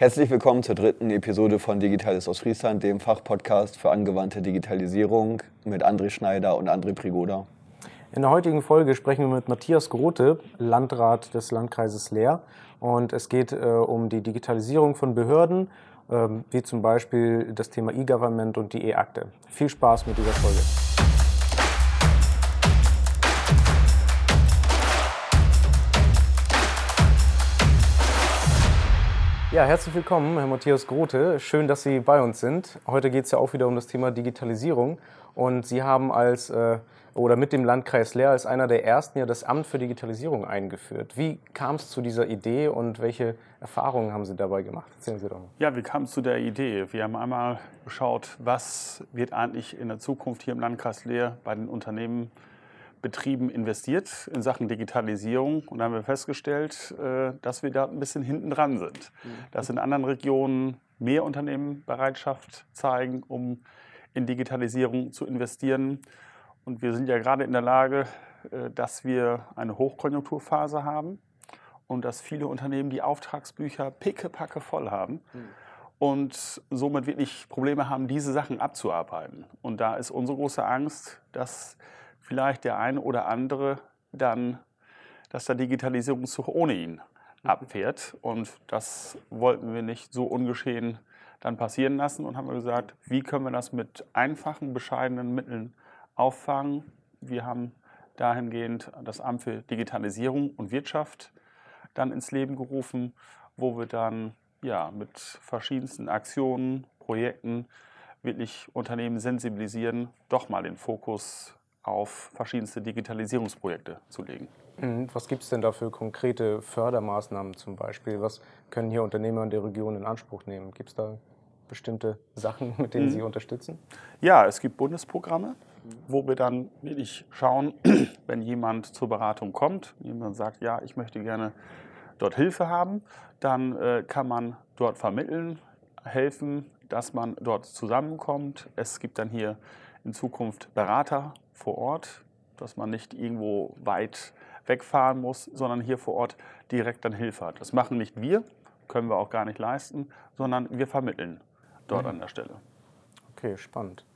Herzlich willkommen zur dritten Episode von Digitales aus Friesland, dem Fachpodcast für angewandte Digitalisierung mit André Schneider und André Prigoda. In der heutigen Folge sprechen wir mit Matthias Grote, Landrat des Landkreises Leer. Und es geht äh, um die Digitalisierung von Behörden, äh, wie zum Beispiel das Thema E-Government und die E-Akte. Viel Spaß mit dieser Folge. Ja, herzlich willkommen, Herr Matthias Grote. Schön, dass Sie bei uns sind. Heute geht es ja auch wieder um das Thema Digitalisierung. Und Sie haben als äh, oder mit dem Landkreis Leer als einer der ersten ja das Amt für Digitalisierung eingeführt. Wie kam es zu dieser Idee und welche Erfahrungen haben Sie dabei gemacht? Erzählen Sie doch mal. Ja, wie kam es zu der Idee? Wir haben einmal geschaut, was wird eigentlich in der Zukunft hier im Landkreis Leer bei den Unternehmen Betrieben investiert in Sachen Digitalisierung und haben wir festgestellt, äh, dass wir da ein bisschen hinten dran sind. Mhm. Dass in anderen Regionen mehr Unternehmen Bereitschaft zeigen, um in Digitalisierung zu investieren. Und wir sind ja gerade in der Lage, äh, dass wir eine Hochkonjunkturphase haben und dass viele Unternehmen die Auftragsbücher pickepacke voll haben. Mhm und somit wirklich Probleme haben, diese Sachen abzuarbeiten. Und da ist unsere große Angst, dass vielleicht der eine oder andere dann, dass der Digitalisierungszug ohne ihn mhm. abfährt. Und das wollten wir nicht so ungeschehen dann passieren lassen und haben gesagt, wie können wir das mit einfachen, bescheidenen Mitteln auffangen. Wir haben dahingehend das Amt für Digitalisierung und Wirtschaft dann ins Leben gerufen, wo wir dann ja, mit verschiedensten Aktionen, Projekten wirklich Unternehmen sensibilisieren, doch mal den Fokus auf verschiedenste Digitalisierungsprojekte zu legen. Mhm. Was gibt es denn da für konkrete Fördermaßnahmen zum Beispiel? Was können hier Unternehmer in der Region in Anspruch nehmen? Gibt es da bestimmte Sachen, mit denen mhm. Sie unterstützen? Ja, es gibt Bundesprogramme, wo wir dann wirklich schauen, wenn jemand zur Beratung kommt, jemand sagt, ja, ich möchte gerne dort Hilfe haben, dann äh, kann man dort vermitteln, helfen, dass man dort zusammenkommt. Es gibt dann hier in Zukunft Berater vor Ort, dass man nicht irgendwo weit wegfahren muss, sondern hier vor Ort direkt dann Hilfe hat. Das machen nicht wir, können wir auch gar nicht leisten, sondern wir vermitteln dort mhm. an der Stelle. Okay, spannend.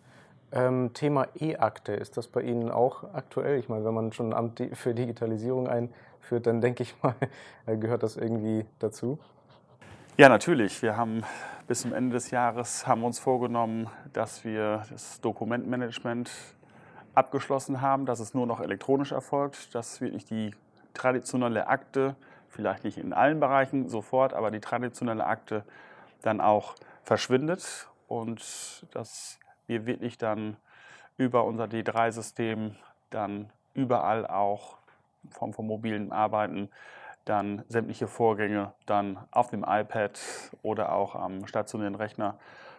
Ähm, Thema E-Akte, ist das bei Ihnen auch aktuell? Ich meine, wenn man schon ein Amt für Digitalisierung einführt, dann denke ich mal, gehört das irgendwie dazu? Ja, natürlich. Wir haben bis zum Ende des Jahres haben uns vorgenommen, dass wir das Dokumentmanagement abgeschlossen haben, dass es nur noch elektronisch erfolgt, dass wirklich die traditionelle Akte, vielleicht nicht in allen Bereichen sofort, aber die traditionelle Akte dann auch verschwindet und dass wir wirklich dann über unser D3-System dann überall auch vom, vom mobilen Arbeiten dann sämtliche Vorgänge dann auf dem iPad oder auch am stationären Rechner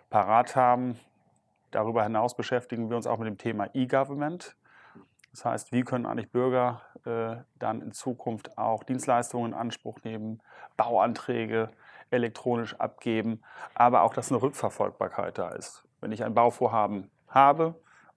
parat haben. Darüber hinaus beschäftigen wir uns auch mit dem Thema E-Government. Das heißt, wie können eigentlich Bürger äh, dann in Zukunft auch Dienstleistungen in Anspruch nehmen, Bauanträge elektronisch abgeben, aber auch, dass eine Rückverfolgbarkeit da ist. Wenn ich ein Bauvorhaben habe,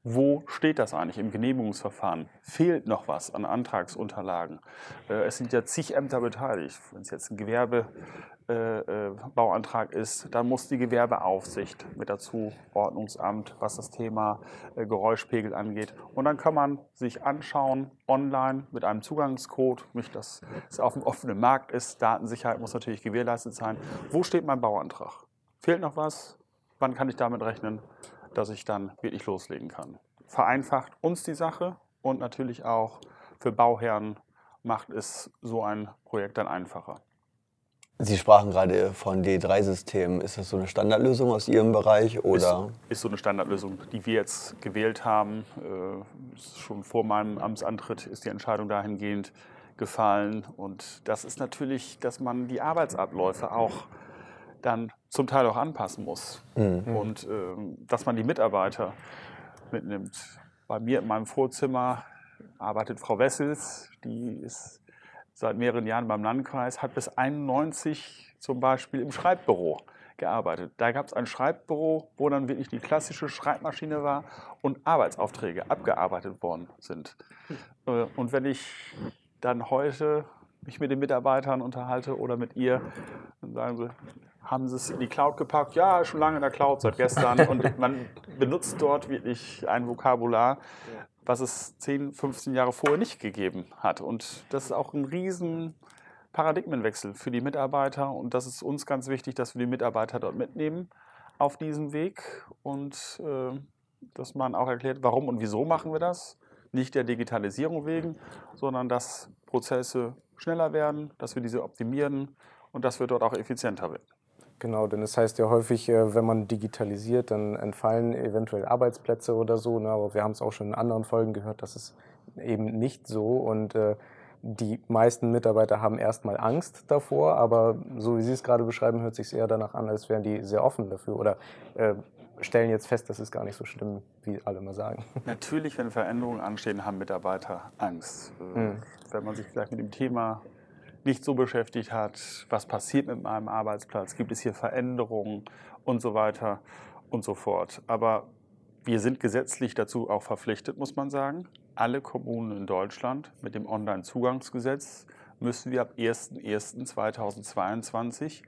wo steht das eigentlich im Genehmigungsverfahren? Fehlt noch was an Antragsunterlagen? Äh, es sind ja zig Ämter beteiligt. Wenn es jetzt ein Gewerbebauantrag äh, äh, ist, dann muss die Gewerbeaufsicht mit dazu, Ordnungsamt, was das Thema Geräuschpegel angeht. Und dann kann man sich anschauen, online mit einem Zugangscode, nicht dass es auf dem offenen Markt ist. Datensicherheit muss natürlich gewährleistet sein. Wo steht mein Bauantrag? Fehlt noch was? Wann kann ich damit rechnen? Dass ich dann wirklich loslegen kann. Vereinfacht uns die Sache und natürlich auch für Bauherren macht es so ein Projekt dann einfacher. Sie sprachen gerade von D3-Systemen. Ist das so eine Standardlösung aus Ihrem Bereich? Oder? Ist, ist so eine Standardlösung, die wir jetzt gewählt haben. Äh, schon vor meinem Amtsantritt ist die Entscheidung dahingehend gefallen. Und das ist natürlich, dass man die Arbeitsabläufe auch dann zum Teil auch anpassen muss. Mhm. Und äh, dass man die Mitarbeiter mitnimmt. Bei mir in meinem Vorzimmer arbeitet Frau Wessels, die ist seit mehreren Jahren beim Landkreis, hat bis 91 zum Beispiel im Schreibbüro gearbeitet. Da gab es ein Schreibbüro, wo dann wirklich die klassische Schreibmaschine war und Arbeitsaufträge abgearbeitet worden sind. Hm. Und wenn ich dann heute mich mit den Mitarbeitern unterhalte oder mit ihr, dann sagen sie, haben sie es in die Cloud gepackt. Ja, schon lange in der Cloud, seit gestern. Und man benutzt dort wirklich ein Vokabular, was es 10, 15 Jahre vorher nicht gegeben hat. Und das ist auch ein riesen Paradigmenwechsel für die Mitarbeiter. Und das ist uns ganz wichtig, dass wir die Mitarbeiter dort mitnehmen auf diesem Weg und äh, dass man auch erklärt, warum und wieso machen wir das. Nicht der Digitalisierung wegen, sondern dass Prozesse schneller werden, dass wir diese optimieren und dass wir dort auch effizienter werden. Genau, denn es heißt ja häufig, äh, wenn man digitalisiert, dann entfallen eventuell Arbeitsplätze oder so. Ne? Aber wir haben es auch schon in anderen Folgen gehört, dass es eben nicht so. Und äh, die meisten Mitarbeiter haben erstmal Angst davor, aber so wie Sie es gerade beschreiben, hört sich eher danach an, als wären die sehr offen dafür oder äh, stellen jetzt fest, das ist gar nicht so schlimm, wie alle mal sagen. Natürlich, wenn Veränderungen anstehen, haben Mitarbeiter Angst. Mhm. Wenn man sich vielleicht mit dem Thema nicht so beschäftigt hat, was passiert mit meinem Arbeitsplatz, gibt es hier Veränderungen und so weiter und so fort. Aber wir sind gesetzlich dazu auch verpflichtet, muss man sagen. Alle Kommunen in Deutschland mit dem Onlinezugangsgesetz müssen wir ab 01.01.2022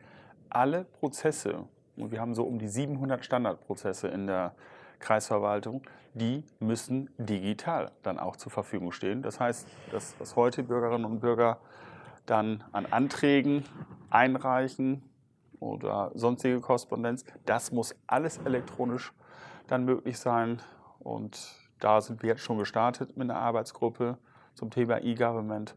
alle Prozesse, und wir haben so um die 700 Standardprozesse in der Kreisverwaltung, die müssen digital dann auch zur Verfügung stehen. Das heißt, das, was heute Bürgerinnen und Bürger dann an Anträgen einreichen oder sonstige Korrespondenz, das muss alles elektronisch dann möglich sein. Und da sind wir jetzt schon gestartet mit einer Arbeitsgruppe zum Thema E-Government,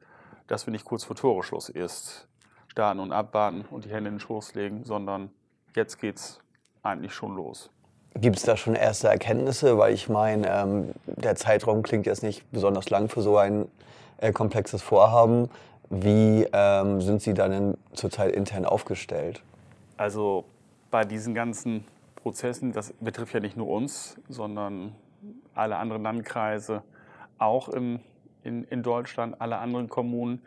dass wir nicht kurz vor Toreschluss erst starten und abwarten und die Hände in den Schoß legen, sondern jetzt geht es eigentlich schon los. Gibt es da schon erste Erkenntnisse? Weil ich meine, ähm, der Zeitraum klingt jetzt nicht besonders lang für so ein äh, komplexes Vorhaben. Wie ähm, sind Sie dann zurzeit intern aufgestellt? Also bei diesen ganzen Prozessen, das betrifft ja nicht nur uns, sondern alle anderen Landkreise, auch im, in, in Deutschland, alle anderen Kommunen.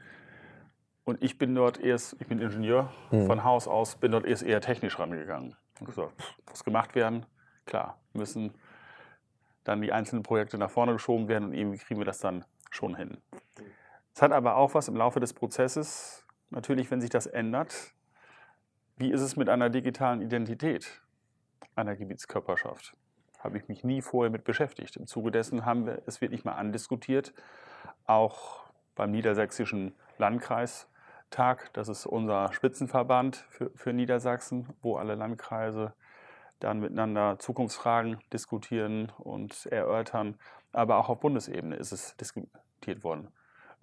Und ich bin dort erst, ich bin Ingenieur mhm. von Haus aus, bin dort erst eher technisch rangegangen. Und gesagt, muss gemacht werden, klar, müssen dann die einzelnen Projekte nach vorne geschoben werden und irgendwie kriegen wir das dann schon hin. Es hat aber auch was im Laufe des Prozesses, natürlich, wenn sich das ändert, wie ist es mit einer digitalen Identität einer Gebietskörperschaft? Habe ich mich nie vorher mit beschäftigt. Im Zuge dessen haben wir es wirklich mal andiskutiert, auch beim Niedersächsischen Landkreistag. Das ist unser Spitzenverband für, für Niedersachsen, wo alle Landkreise dann miteinander Zukunftsfragen diskutieren und erörtern. Aber auch auf Bundesebene ist es diskutiert worden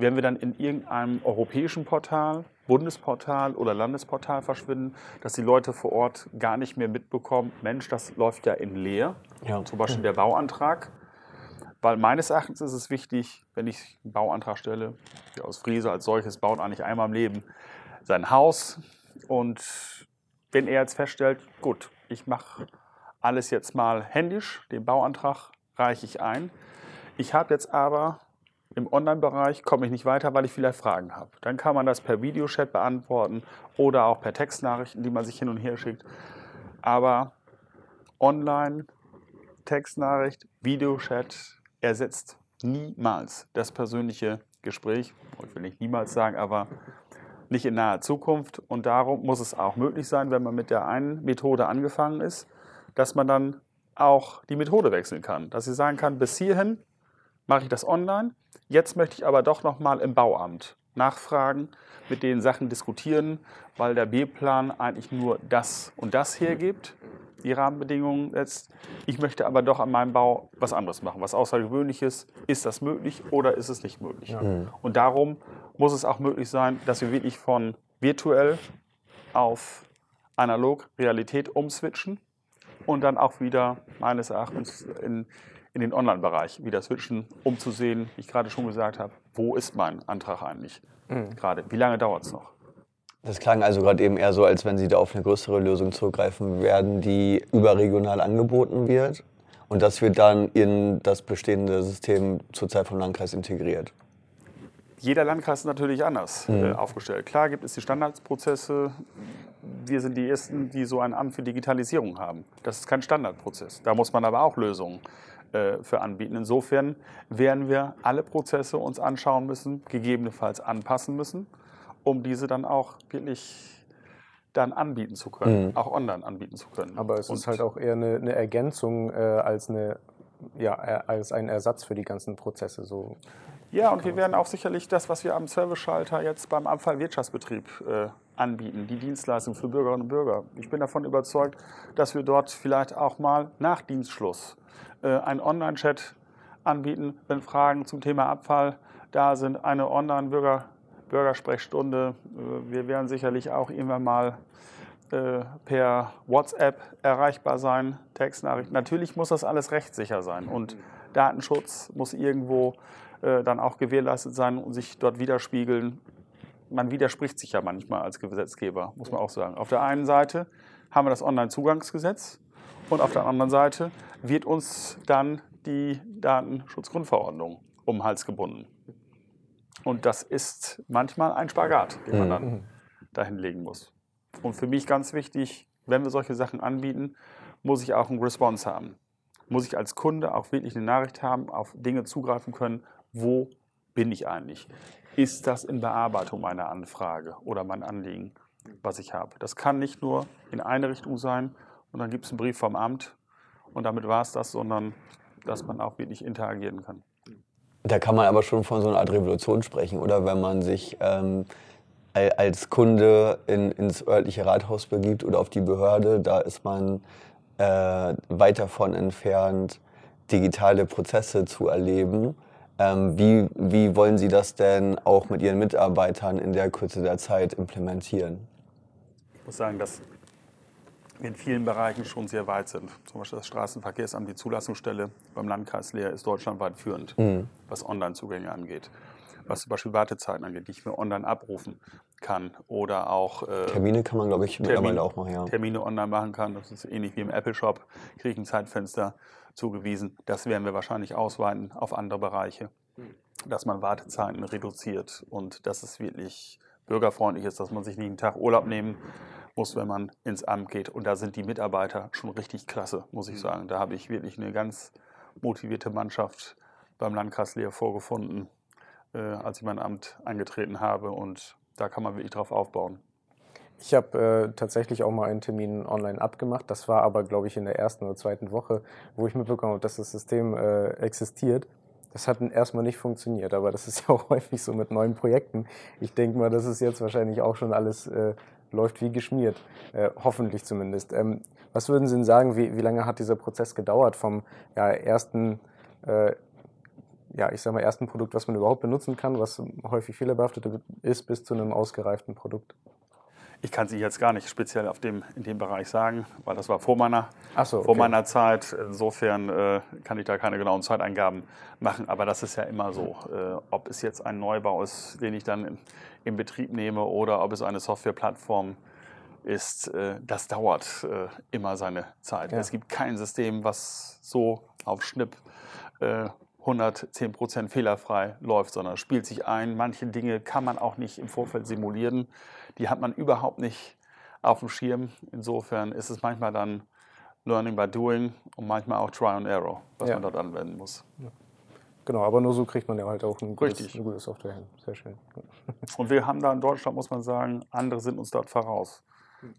werden wir dann in irgendeinem europäischen Portal, Bundesportal oder Landesportal verschwinden, dass die Leute vor Ort gar nicht mehr mitbekommen, Mensch, das läuft ja in leer, ja. zum Beispiel der Bauantrag. Weil meines Erachtens ist es wichtig, wenn ich einen Bauantrag stelle, der aus Friese als solches baut eigentlich einmal im Leben sein Haus und wenn er jetzt feststellt, gut, ich mache alles jetzt mal händisch, den Bauantrag reiche ich ein. Ich habe jetzt aber im Online-Bereich komme ich nicht weiter, weil ich vielleicht Fragen habe. Dann kann man das per Videochat beantworten oder auch per Textnachrichten, die man sich hin und her schickt. Aber online, Textnachricht, Videochat ersetzt niemals das persönliche Gespräch. Ich will nicht niemals sagen, aber nicht in naher Zukunft. Und darum muss es auch möglich sein, wenn man mit der einen Methode angefangen ist, dass man dann auch die Methode wechseln kann. Dass sie sagen kann, bis hierhin mache ich das online. Jetzt möchte ich aber doch noch mal im Bauamt nachfragen, mit den Sachen diskutieren, weil der B-Plan eigentlich nur das und das hergibt, die Rahmenbedingungen setzt. Ich möchte aber doch an meinem Bau was anderes machen, was Außergewöhnliches. Ist das möglich oder ist es nicht möglich? Ja. Mhm. Und darum muss es auch möglich sein, dass wir wirklich von virtuell auf analog Realität umswitchen und dann auch wieder meines Erachtens in in den Online-Bereich wieder switchen, um zu sehen, wie ich gerade schon gesagt habe, wo ist mein Antrag eigentlich mhm. gerade? Wie lange dauert es noch? Das klang also gerade eben eher so, als wenn Sie da auf eine größere Lösung zurückgreifen werden, die überregional angeboten wird und das wird dann in das bestehende System zurzeit vom Landkreis integriert. Jeder Landkreis ist natürlich anders mhm. äh, aufgestellt. Klar gibt es die Standardprozesse. Wir sind die Ersten, die so ein Amt für Digitalisierung haben. Das ist kein Standardprozess. Da muss man aber auch Lösungen äh, für anbieten. Insofern werden wir alle Prozesse uns anschauen müssen, gegebenenfalls anpassen müssen, um diese dann auch wirklich dann anbieten zu können, mhm. auch online anbieten zu können. Aber es und ist halt auch eher eine, eine Ergänzung äh, als, eine, ja, äh, als ein Ersatz für die ganzen Prozesse. So. Ja, und wir werden auch sicherlich das, was wir am Service-Schalter jetzt beim Abfallwirtschaftsbetrieb äh, anbieten, die Dienstleistung für Bürgerinnen und Bürger. Ich bin davon überzeugt, dass wir dort vielleicht auch mal nach Dienstschluss äh, einen Online-Chat anbieten, wenn Fragen zum Thema Abfall da sind, eine Online-Bürger Bürgersprechstunde. Äh, wir werden sicherlich auch irgendwann mal äh, per WhatsApp erreichbar sein, Textnachrichten. Natürlich muss das alles rechtssicher sein und Datenschutz muss irgendwo äh, dann auch gewährleistet sein und sich dort widerspiegeln. Man widerspricht sich ja manchmal als Gesetzgeber, muss man auch sagen. Auf der einen Seite haben wir das Onlinezugangsgesetz und auf der anderen Seite wird uns dann die Datenschutzgrundverordnung um den Hals gebunden. Und das ist manchmal ein Spagat, den man dann mhm. dahin legen muss. Und für mich ganz wichtig, wenn wir solche Sachen anbieten, muss ich auch einen Response haben. Muss ich als Kunde auch wirklich eine Nachricht haben, auf Dinge zugreifen können, wo bin ich eigentlich? Ist das in Bearbeitung meiner Anfrage oder mein Anliegen, was ich habe? Das kann nicht nur in eine Richtung sein und dann gibt es einen Brief vom Amt und damit war es das, sondern dass man auch wirklich interagieren kann. Da kann man aber schon von so einer Art Revolution sprechen, oder? Wenn man sich ähm, als Kunde in, ins örtliche Rathaus begibt oder auf die Behörde, da ist man äh, weit davon entfernt, digitale Prozesse zu erleben. Ähm, wie, wie wollen Sie das denn auch mit Ihren Mitarbeitern in der Kürze der Zeit implementieren? Ich muss sagen, dass in vielen Bereichen schon sehr weit sind. Zum Beispiel das Straßenverkehrsamt, die Zulassungsstelle beim Landkreis Leer ist deutschlandweit führend, mhm. was Online-Zugänge angeht. Was zum Beispiel Wartezeiten angeht, die ich mir online abrufen kann. Oder auch. Äh, Termine kann man, glaube ich, mittlerweile auch machen, ja. Termine online machen kann. Das ist ähnlich wie im Apple Shop. Kriege ich ein Zeitfenster zugewiesen. Das werden wir wahrscheinlich ausweiten auf andere Bereiche. Dass man Wartezeiten reduziert und dass es wirklich bürgerfreundlich ist, dass man sich nicht einen Tag Urlaub nehmen muss, wenn man ins Amt geht. Und da sind die Mitarbeiter schon richtig klasse, muss ich mhm. sagen. Da habe ich wirklich eine ganz motivierte Mannschaft beim Landkreis Leer vorgefunden, äh, als ich mein Amt eingetreten habe. Und da kann man wirklich drauf aufbauen. Ich habe äh, tatsächlich auch mal einen Termin online abgemacht. Das war aber, glaube ich, in der ersten oder zweiten Woche, wo ich mitbekommen habe, dass das System äh, existiert. Das hat erstmal nicht funktioniert, aber das ist ja auch häufig so mit neuen Projekten. Ich denke mal, das ist jetzt wahrscheinlich auch schon alles äh, läuft wie geschmiert, äh, hoffentlich zumindest. Ähm, was würden Sie denn sagen, wie, wie lange hat dieser Prozess gedauert vom ja, ersten, äh, ja, ich sag mal, ersten Produkt, was man überhaupt benutzen kann, was häufig fehlerbehaftet ist, bis zu einem ausgereiften Produkt? Ich kann sie jetzt gar nicht speziell auf dem, in dem Bereich sagen, weil das war vor meiner, so, okay. vor meiner Zeit. Insofern äh, kann ich da keine genauen Zeiteingaben machen. Aber das ist ja immer so. Äh, ob es jetzt ein Neubau ist, den ich dann in, in Betrieb nehme oder ob es eine Softwareplattform ist, äh, das dauert äh, immer seine Zeit. Ja. Es gibt kein System, was so auf Schnipp 110 äh, Prozent fehlerfrei läuft, sondern spielt sich ein. Manche Dinge kann man auch nicht im Vorfeld simulieren die hat man überhaupt nicht auf dem Schirm. Insofern ist es manchmal dann Learning by Doing und manchmal auch Try and Error, was ja. man dort anwenden muss. Ja. Genau, aber nur so kriegt man ja halt auch ein gutes, eine gute Software hin. Sehr schön. Und wir haben da in Deutschland, muss man sagen, andere sind uns dort voraus.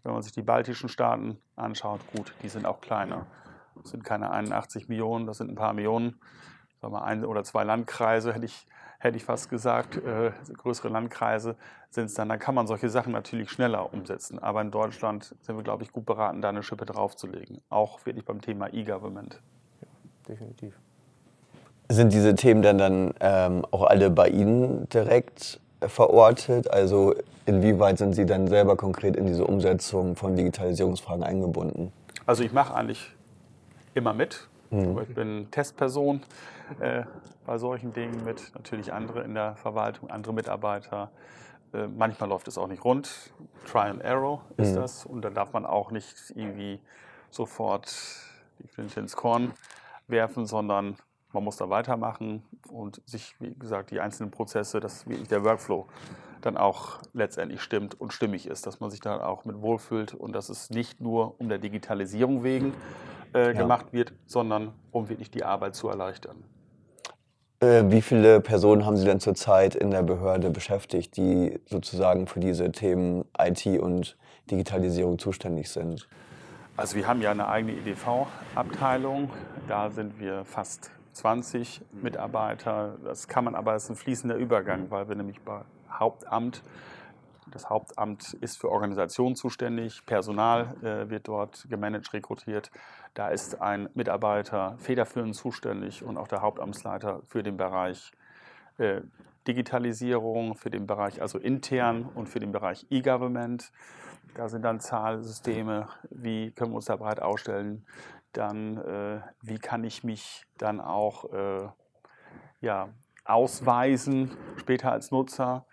Wenn man sich die baltischen Staaten anschaut, gut, die sind auch kleiner. Das sind keine 81 Millionen, das sind ein paar Millionen. Sagen wir ein oder zwei Landkreise hätte ich hätte ich fast gesagt, äh, größere Landkreise sind es dann, dann kann man solche Sachen natürlich schneller umsetzen. Aber in Deutschland sind wir, glaube ich, gut beraten, da eine Schippe draufzulegen. Auch wirklich beim Thema E-Government. Ja, definitiv. Sind diese Themen dann, dann ähm, auch alle bei Ihnen direkt verortet? Also inwieweit sind Sie dann selber konkret in diese Umsetzung von Digitalisierungsfragen eingebunden? Also ich mache eigentlich immer mit. Mhm. Ich bin Testperson äh, bei solchen Dingen mit, natürlich andere in der Verwaltung, andere Mitarbeiter. Äh, manchmal läuft es auch nicht rund. Try and Arrow ist mhm. das. Und dann darf man auch nicht irgendwie sofort die Flinte ins Korn werfen, sondern man muss da weitermachen und sich, wie gesagt, die einzelnen Prozesse, dass wirklich der Workflow dann auch letztendlich stimmt und stimmig ist, dass man sich da auch mit wohlfühlt und dass es nicht nur um der Digitalisierung wegen äh, ja. gemacht wird, sondern um wirklich die Arbeit zu erleichtern. Äh, wie viele Personen haben Sie denn zurzeit in der Behörde beschäftigt, die sozusagen für diese Themen IT und Digitalisierung zuständig sind? Also wir haben ja eine eigene EDV-Abteilung. Da sind wir fast 20 Mitarbeiter. Das kann man aber, ist ein fließender Übergang, weil wir nämlich bei Hauptamt, das Hauptamt ist für Organisation zuständig, Personal äh, wird dort gemanagt, rekrutiert. Da ist ein Mitarbeiter federführend zuständig und auch der Hauptamtsleiter für den Bereich äh, Digitalisierung, für den Bereich also intern und für den Bereich E-Government. Da sind dann Zahlsysteme, wie können wir uns da breit ausstellen. Dann, äh, wie kann ich mich dann auch äh, ja, ausweisen, später als Nutzer.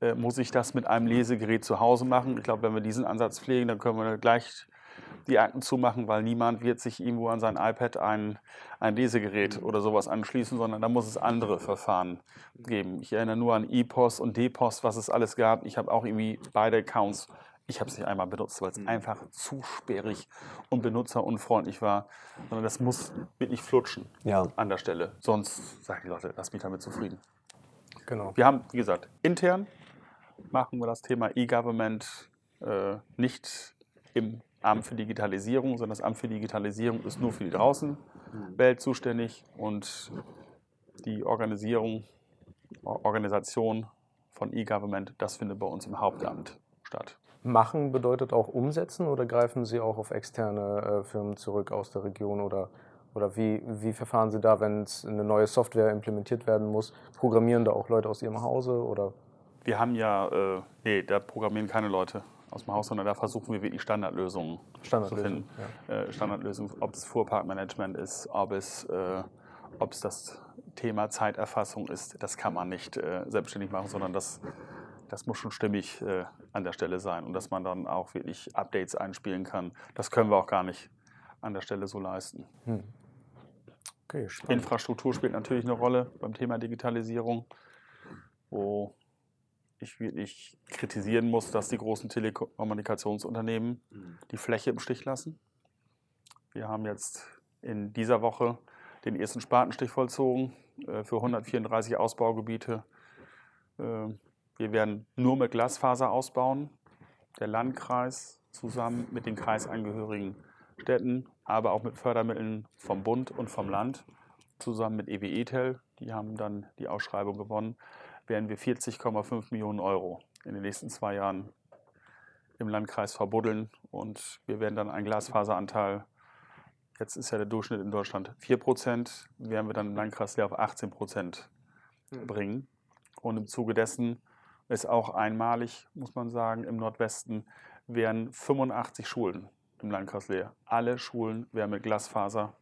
Äh, muss ich das mit einem Lesegerät zu Hause machen? Ich glaube, wenn wir diesen Ansatz pflegen, dann können wir gleich die Akten zumachen, weil niemand wird sich irgendwo an sein iPad ein, ein Lesegerät oder sowas anschließen, sondern da muss es andere Verfahren geben. Ich erinnere nur an E-Post und D-Post, was es alles gab. Ich habe auch irgendwie beide Accounts ich habe es nicht einmal benutzt, weil es mhm. einfach zu sperrig und benutzerunfreundlich war. Sondern das muss wirklich flutschen ja. an der Stelle. Sonst sagen die Leute, lass mich damit zufrieden. Genau. Wir haben, wie gesagt, intern machen wir das Thema E-Government äh, nicht im Amt für Digitalisierung, sondern das Amt für Digitalisierung ist nur für die Draußenwelt zuständig und die Organisierung, Organisation von E-Government, das findet bei uns im Hauptamt statt. Machen bedeutet auch umsetzen oder greifen Sie auch auf externe äh, Firmen zurück aus der Region oder, oder wie, wie verfahren Sie da, wenn eine neue Software implementiert werden muss? Programmieren da auch Leute aus Ihrem Hause oder? Wir haben ja, äh, nee, da programmieren keine Leute aus dem Haus, sondern da versuchen wir wirklich Standardlösungen, Standardlösung, zu finden. Ja. Äh, Standardlösungen, ob es Fuhrparkmanagement ist, ob es, äh, ob es das Thema Zeiterfassung ist, das kann man nicht äh, selbstständig machen, sondern das das muss schon stimmig äh, an der Stelle sein und dass man dann auch wirklich Updates einspielen kann. Das können wir auch gar nicht an der Stelle so leisten. Hm. Okay, Infrastruktur spielt natürlich eine Rolle beim Thema Digitalisierung, wo ich wirklich kritisieren muss, dass die großen Telekommunikationsunternehmen hm. die Fläche im Stich lassen. Wir haben jetzt in dieser Woche den ersten Spatenstich vollzogen äh, für 134 Ausbaugebiete. Äh, wir werden nur mit Glasfaser ausbauen. Der Landkreis zusammen mit den kreisangehörigen Städten, aber auch mit Fördermitteln vom Bund und vom Land, zusammen mit EW ETEL, die haben dann die Ausschreibung gewonnen, werden wir 40,5 Millionen Euro in den nächsten zwei Jahren im Landkreis verbuddeln und wir werden dann einen Glasfaseranteil, jetzt ist ja der Durchschnitt in Deutschland 4 Prozent, werden wir dann im Landkreis auf 18 Prozent hm. bringen. Und im Zuge dessen ist auch einmalig, muss man sagen, im Nordwesten wären 85 Schulen im Landkreis Leer. Alle Schulen wären mit Glasfaser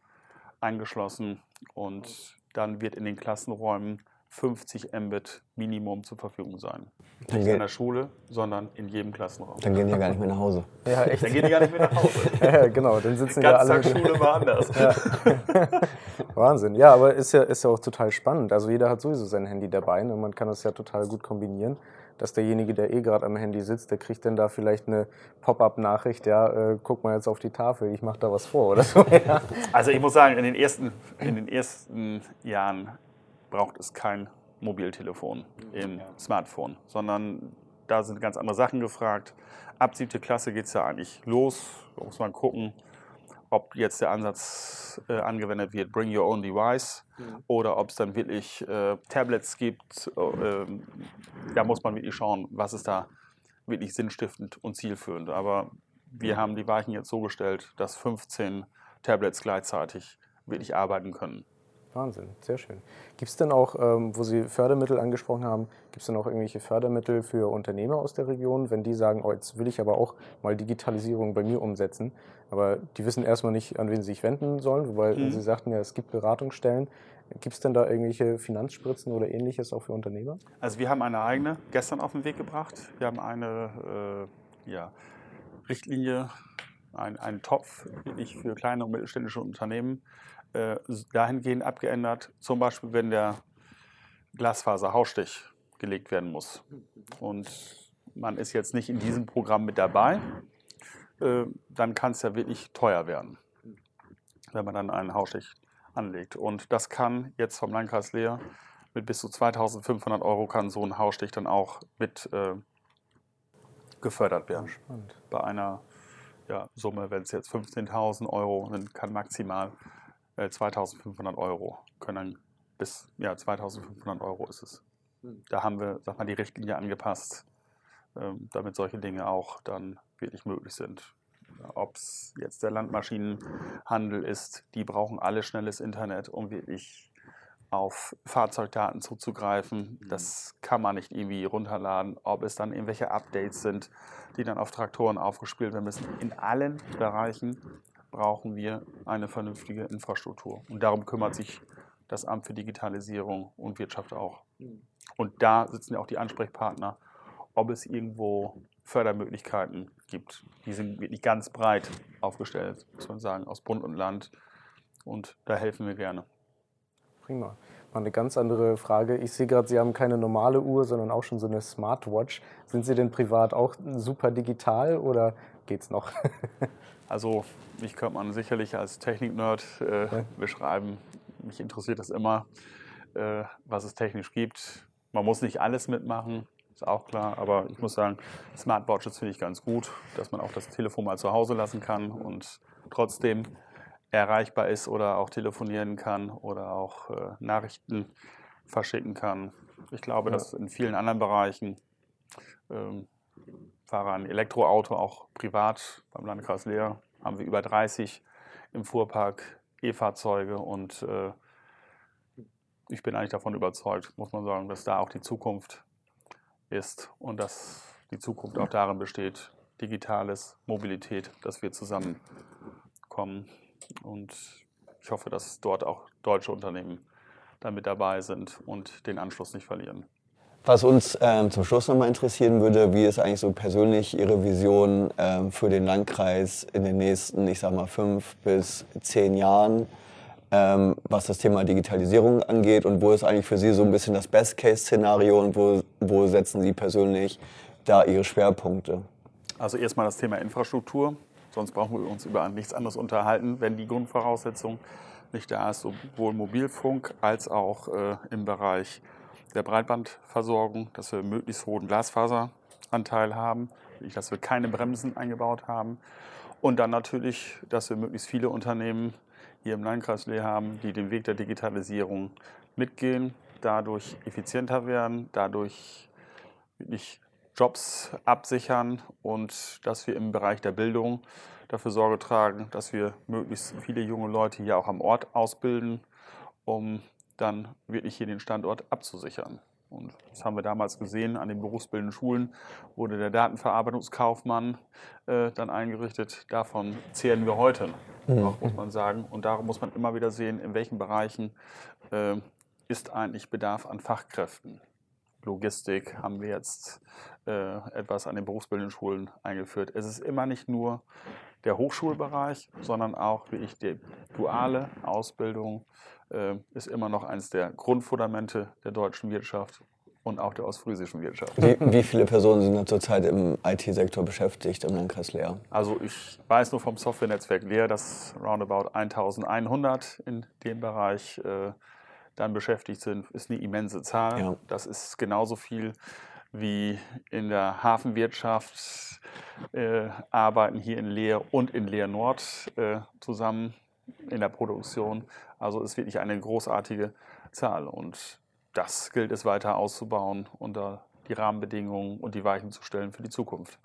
eingeschlossen und dann wird in den Klassenräumen 50 Mbit Minimum zur Verfügung sein. Dann nicht in der Schule, sondern in jedem Klassenraum. Dann gehen die gar nicht mehr nach Hause. Ja, echt. Dann gehen die gar nicht mehr nach Hause. ja, genau, dann sitzen die alle. Schule war anders. Ja. Wahnsinn. Ja, aber ist ja, ist ja auch total spannend. Also jeder hat sowieso sein Handy dabei und ne? man kann das ja total gut kombinieren dass derjenige, der eh gerade am Handy sitzt, der kriegt dann da vielleicht eine Pop-up-Nachricht, ja, äh, guck mal jetzt auf die Tafel, ich mache da was vor oder so. Ja. Also ich muss sagen, in den, ersten, in den ersten Jahren braucht es kein Mobiltelefon im Smartphone, sondern da sind ganz andere Sachen gefragt. Ab siebte Klasse geht es ja eigentlich los, da muss man gucken, ob jetzt der Ansatz äh, angewendet wird, bring your own device, mhm. oder ob es dann wirklich äh, Tablets gibt. Äh, da muss man wirklich schauen, was ist da wirklich sinnstiftend und zielführend. Aber wir haben die Weichen jetzt so gestellt, dass 15 Tablets gleichzeitig wirklich arbeiten können. Wahnsinn, sehr schön. Gibt es denn auch, ähm, wo Sie Fördermittel angesprochen haben, gibt es denn auch irgendwelche Fördermittel für Unternehmer aus der Region, wenn die sagen, oh, jetzt will ich aber auch mal Digitalisierung bei mir umsetzen, aber die wissen erstmal nicht, an wen sie sich wenden sollen, wobei mhm. Sie sagten ja, es gibt Beratungsstellen. Gibt es denn da irgendwelche Finanzspritzen oder ähnliches auch für Unternehmer? Also wir haben eine eigene gestern auf den Weg gebracht. Wir haben eine äh, ja, Richtlinie, ein, einen Topf wirklich für kleine und mittelständische Unternehmen äh, dahingehend abgeändert, zum Beispiel wenn der Glasfaser-Hausstich gelegt werden muss. Und man ist jetzt nicht in diesem Programm mit dabei, äh, dann kann es ja wirklich teuer werden, wenn man dann einen Hausstich anlegt. Und das kann jetzt vom Landkreis Leer mit bis zu 2500 Euro kann so ein Hausstich dann auch mit äh, gefördert werden. Spannend. Bei einer ja, Summe, wenn es jetzt 15.000 Euro sind, kann maximal äh, 2.500 Euro können bis ja, 2.500 Euro ist es. Hm. Da haben wir, sag mal, die Richtlinie angepasst, ähm, damit solche Dinge auch dann wirklich möglich sind. Ob es jetzt der Landmaschinenhandel ist, die brauchen alle schnelles Internet, um wirklich auf Fahrzeugdaten zuzugreifen. Mhm. Das kann man nicht irgendwie runterladen. Ob es dann irgendwelche Updates sind, die dann auf Traktoren aufgespielt werden müssen. In allen Bereichen brauchen wir eine vernünftige Infrastruktur. Und darum kümmert sich das Amt für Digitalisierung und Wirtschaft auch. Mhm. Und da sitzen ja auch die Ansprechpartner, ob es irgendwo Fördermöglichkeiten gibt. Die sind wirklich ganz breit aufgestellt, muss man sagen, aus Bund und Land. Und da helfen wir gerne. Prima. Mal eine ganz andere Frage. Ich sehe gerade, Sie haben keine normale Uhr, sondern auch schon so eine Smartwatch. Sind Sie denn privat auch super digital oder geht's noch? also, mich könnte man sicherlich als Technik-Nerd äh, ja. beschreiben. Mich interessiert das immer, äh, was es technisch gibt. Man muss nicht alles mitmachen, ist auch klar. Aber ich muss sagen, Smartwatches finde ich ganz gut, dass man auch das Telefon mal zu Hause lassen kann und trotzdem erreichbar ist oder auch telefonieren kann oder auch äh, Nachrichten verschicken kann. Ich glaube, ja. dass in vielen anderen Bereichen ähm, fahre ein Elektroauto auch privat beim Landkreis Leer haben wir über 30 im Fuhrpark E-Fahrzeuge und äh, ich bin eigentlich davon überzeugt, muss man sagen, dass da auch die Zukunft ist und dass die Zukunft auch darin besteht, digitales Mobilität, dass wir zusammenkommen. Und ich hoffe, dass dort auch deutsche Unternehmen damit dabei sind und den Anschluss nicht verlieren. Was uns ähm, zum Schluss nochmal interessieren würde, wie ist eigentlich so persönlich Ihre Vision ähm, für den Landkreis in den nächsten, ich sag mal, fünf bis zehn Jahren, ähm, was das Thema Digitalisierung angeht und wo ist eigentlich für Sie so ein bisschen das Best-Case-Szenario und wo, wo setzen Sie persönlich da Ihre Schwerpunkte? Also erstmal das Thema Infrastruktur. Sonst brauchen wir uns über nichts anderes unterhalten, wenn die Grundvoraussetzung nicht da ist, sowohl Mobilfunk als auch äh, im Bereich der Breitbandversorgung, dass wir möglichst hohen Glasfaseranteil haben, dass wir keine Bremsen eingebaut haben. Und dann natürlich, dass wir möglichst viele Unternehmen hier im Landkreis Lee haben, die den Weg der Digitalisierung mitgehen, dadurch effizienter werden, dadurch wirklich Jobs absichern und dass wir im Bereich der Bildung dafür Sorge tragen, dass wir möglichst viele junge Leute hier auch am Ort ausbilden, um dann wirklich hier den Standort abzusichern. Und das haben wir damals gesehen an den berufsbildenden Schulen, wurde der Datenverarbeitungskaufmann äh, dann eingerichtet. Davon zehren wir heute noch, muss man sagen. Und darum muss man immer wieder sehen, in welchen Bereichen äh, ist eigentlich Bedarf an Fachkräften. Logistik haben wir jetzt äh, etwas an den berufsbildenden Schulen eingeführt. Es ist immer nicht nur der Hochschulbereich, sondern auch wirklich die duale Ausbildung äh, ist immer noch eines der Grundfundamente der deutschen Wirtschaft und auch der ostfriesischen Wirtschaft. Wie, wie viele Personen sind zurzeit im IT-Sektor beschäftigt im Landkreis Leer? Also ich weiß nur vom Softwarenetzwerk Leer, dass roundabout 1100 in dem Bereich äh, dann beschäftigt sind, ist eine immense Zahl. Ja. Das ist genauso viel wie in der Hafenwirtschaft äh, arbeiten hier in Leer und in Leer Nord äh, zusammen in der Produktion. Also ist wirklich eine großartige Zahl und das gilt es weiter auszubauen und da die Rahmenbedingungen und die Weichen zu stellen für die Zukunft.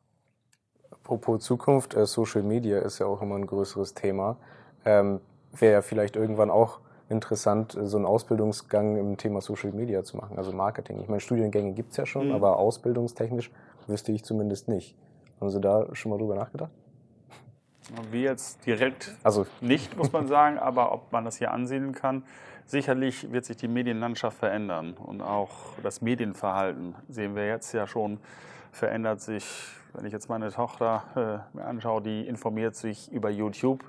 Apropos Zukunft, äh, Social Media ist ja auch immer ein größeres Thema. Ähm, Wäre ja vielleicht irgendwann auch interessant, so einen Ausbildungsgang im Thema Social Media zu machen, also Marketing. Ich meine, Studiengänge gibt es ja schon, mhm. aber ausbildungstechnisch wüsste ich zumindest nicht. Haben Sie da schon mal drüber nachgedacht? Wir jetzt direkt also. nicht, muss man sagen, aber ob man das hier ansiedeln kann. Sicherlich wird sich die Medienlandschaft verändern und auch das Medienverhalten sehen wir jetzt ja schon verändert sich wenn ich jetzt meine Tochter äh, mir anschaue, die informiert sich über YouTube,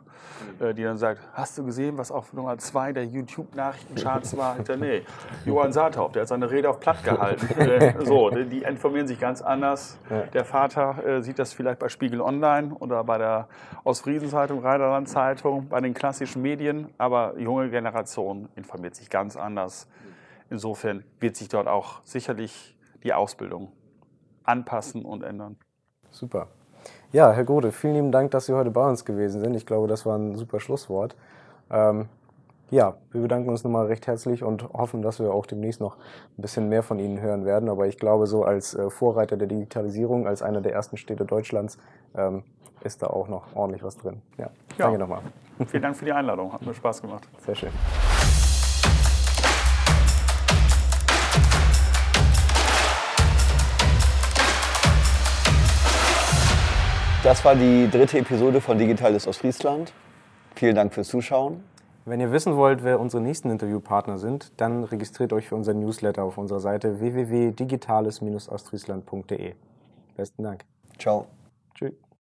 äh, die dann sagt, hast du gesehen, was auf Nummer zwei der YouTube-Nachrichtencharts war? Sage, nee, Johann Saathoff, der hat seine Rede auf platt gehalten. äh, so, die informieren sich ganz anders. Der Vater äh, sieht das vielleicht bei Spiegel Online oder bei der Ostfriesenzeitung, Rheinland Zeitung, bei den klassischen Medien, aber junge Generation informiert sich ganz anders. Insofern wird sich dort auch sicherlich die Ausbildung anpassen und ändern. Super. Ja, Herr Grode, vielen lieben Dank, dass Sie heute bei uns gewesen sind. Ich glaube, das war ein super Schlusswort. Ähm, ja, wir bedanken uns nochmal recht herzlich und hoffen, dass wir auch demnächst noch ein bisschen mehr von Ihnen hören werden. Aber ich glaube, so als äh, Vorreiter der Digitalisierung, als einer der ersten Städte Deutschlands, ähm, ist da auch noch ordentlich was drin. Ja, Ja. danke nochmal. Vielen Dank für die Einladung, hat mir Spaß gemacht. Sehr schön. Das war die dritte Episode von Digitales Ostfriesland. Vielen Dank fürs Zuschauen. Wenn ihr wissen wollt, wer unsere nächsten Interviewpartner sind, dann registriert euch für unseren Newsletter auf unserer Seite www.digitales-ostfriesland.de. Besten Dank. Ciao. Tschüss.